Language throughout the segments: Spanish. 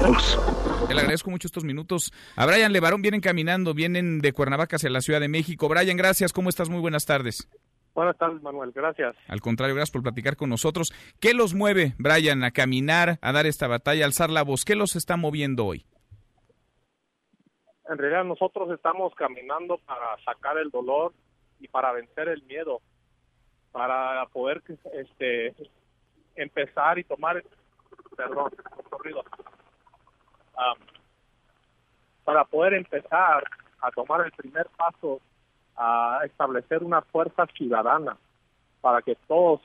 Le agradezco mucho estos minutos. A Brian Levarón vienen caminando, vienen de Cuernavaca hacia la Ciudad de México. Brian, gracias. ¿Cómo estás? Muy buenas tardes. Buenas tardes, Manuel. Gracias. Al contrario, gracias por platicar con nosotros. ¿Qué los mueve, Brian, a caminar, a dar esta batalla, a alzar la voz? ¿Qué los está moviendo hoy? En realidad nosotros estamos caminando para sacar el dolor y para vencer el miedo, para poder este empezar y tomar, perdón, corrido, para poder empezar a tomar el primer paso a establecer una fuerza ciudadana para que todos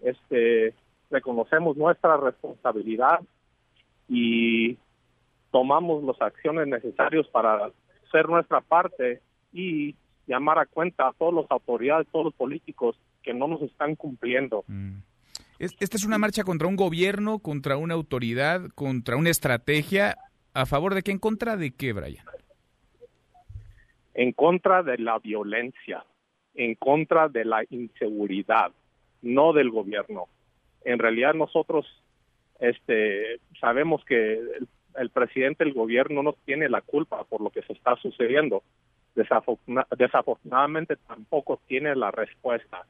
este reconocemos nuestra responsabilidad y tomamos las acciones necesarias para hacer nuestra parte y llamar a cuenta a todas las autoridades, todos los políticos que no nos están cumpliendo. Mm. Esta es una marcha contra un gobierno, contra una autoridad, contra una estrategia. ¿A favor de qué? ¿En contra de qué, Brian? En contra de la violencia, en contra de la inseguridad, no del gobierno. En realidad nosotros este, sabemos que el, presidente del gobierno no tiene la culpa por lo que se está sucediendo. desafortunadamente tampoco tiene la respuesta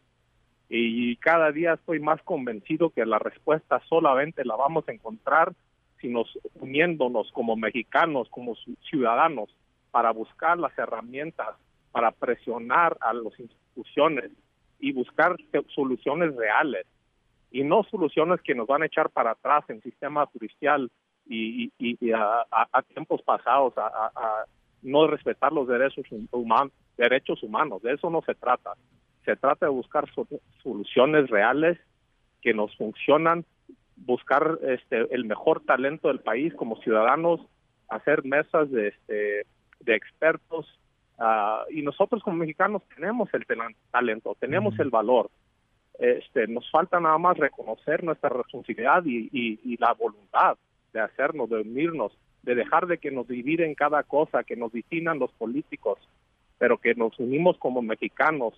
y cada día estoy más convencido que la respuesta solamente la vamos a encontrar si nos uniéndonos como mexicanos, como ciudadanos, para buscar las herramientas para presionar a las instituciones y buscar soluciones reales y no soluciones que nos van a echar para atrás en sistema judicial y, a, tiempos pasados a, a, no respetar los derechos humanos derechos humanos de eso no se trata se trata de buscar soluciones reales que nos funcionan, buscar este, el mejor talento del país como ciudadanos, hacer mesas de, este, de expertos. Ah, y nosotros como mexicanos tenemos el talento, tenemos el valor. Este, nos falta nada más reconocer nuestra responsabilidad y, y, la voluntad de hacernos, de unirnos, de dejar de que nos dividen cada cosa, que nos definan los políticos, pero que nos unimos como mexicanos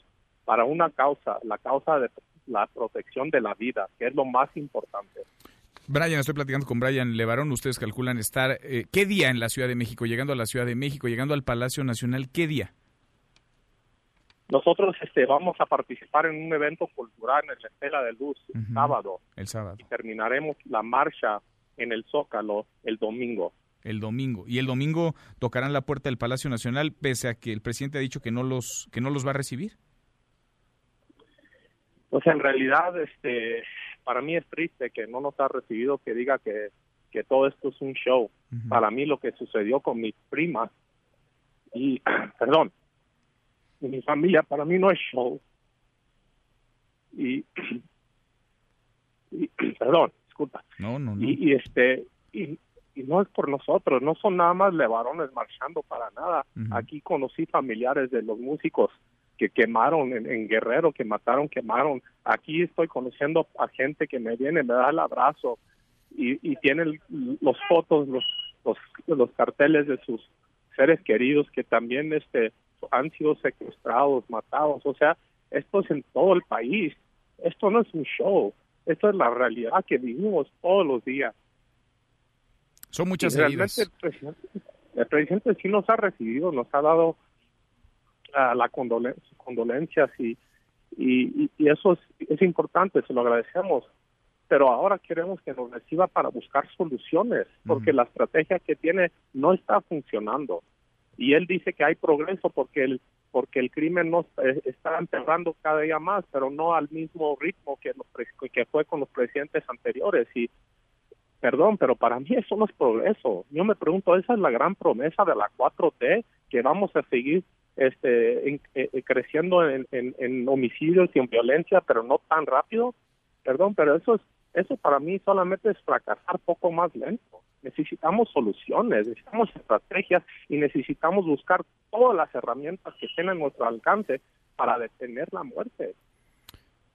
para una causa, la causa de la protección de la vida, que es lo más importante. Brian, estoy platicando con Brian Levarón. Ustedes calculan estar, eh, ¿qué día en la Ciudad de México? Llegando a la Ciudad de México, llegando al Palacio Nacional, ¿qué día? Nosotros este, vamos a participar en un evento cultural en la Estela de Luz el sábado. El sábado. Y terminaremos la marcha en el Zócalo el domingo. El domingo. Y el domingo tocarán la puerta del Palacio Nacional, pese a que el presidente ha dicho que no los, que no los va a recibir. Pues en realidad, este, para mí es triste que no nos ha recibido que diga que, que todo esto es un show. Para mí lo que sucedió con mi prima y, perdón, y mi familia, para mí no es show. Y, perdón, disculpa. No, no, no. Y, este, y, y no es por nosotros, no son nada más levarones marchando para nada. Aquí conocí familiares de los músicos que quemaron en, Guerrero, que mataron, quemaron. Aquí estoy conociendo a gente que me viene, me da el abrazo y, y tienen los fotos, los, los, los carteles de sus seres queridos que también este han sido secuestrados, matados. O sea, esto es en todo el país. Esto no es un show. Esto es la realidad que vivimos todos los días. Son muchas heridas. El presidente, el presidente sí nos ha recibido, nos ha dado la condolencias y, y, eso es, es importante, se lo agradecemos. Pero ahora queremos que nos reciba para buscar soluciones, porque la estrategia que tiene no está funcionando. Y él dice que hay progreso porque el, porque el crimen no eh, está empeorando cada día más, pero no al mismo ritmo que, que fue con los presidentes anteriores. Y perdón, pero para mí eso no es progreso. Yo me pregunto, esa es la gran promesa de la 4T, que vamos a seguir este, eh, eh, creciendo en, en, homicidios y en violencia, pero no tan rápido. Perdón, pero eso es eso para mí solamente es fracasar poco más lento. Necesitamos soluciones, necesitamos estrategias y necesitamos buscar todas las herramientas que tienen nuestro alcance para detener la muerte.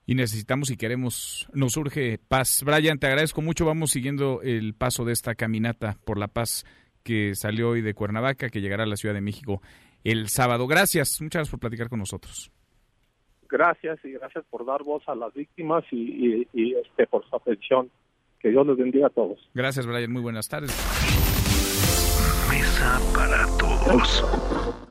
Y necesitamos y queremos, nos urge paz. Brian, te agradezco mucho. Vamos siguiendo el paso de esta caminata por la paz que salió hoy de Cuernavaca, que llegará a la Ciudad de México el sábado. Gracias, muchas gracias por platicar con nosotros. Gracias y gracias por dar voz a las víctimas y, este por su atención. Que Dios les bendiga a todos. Gracias, Brian. Muy buenas tardes. Mesa para todos.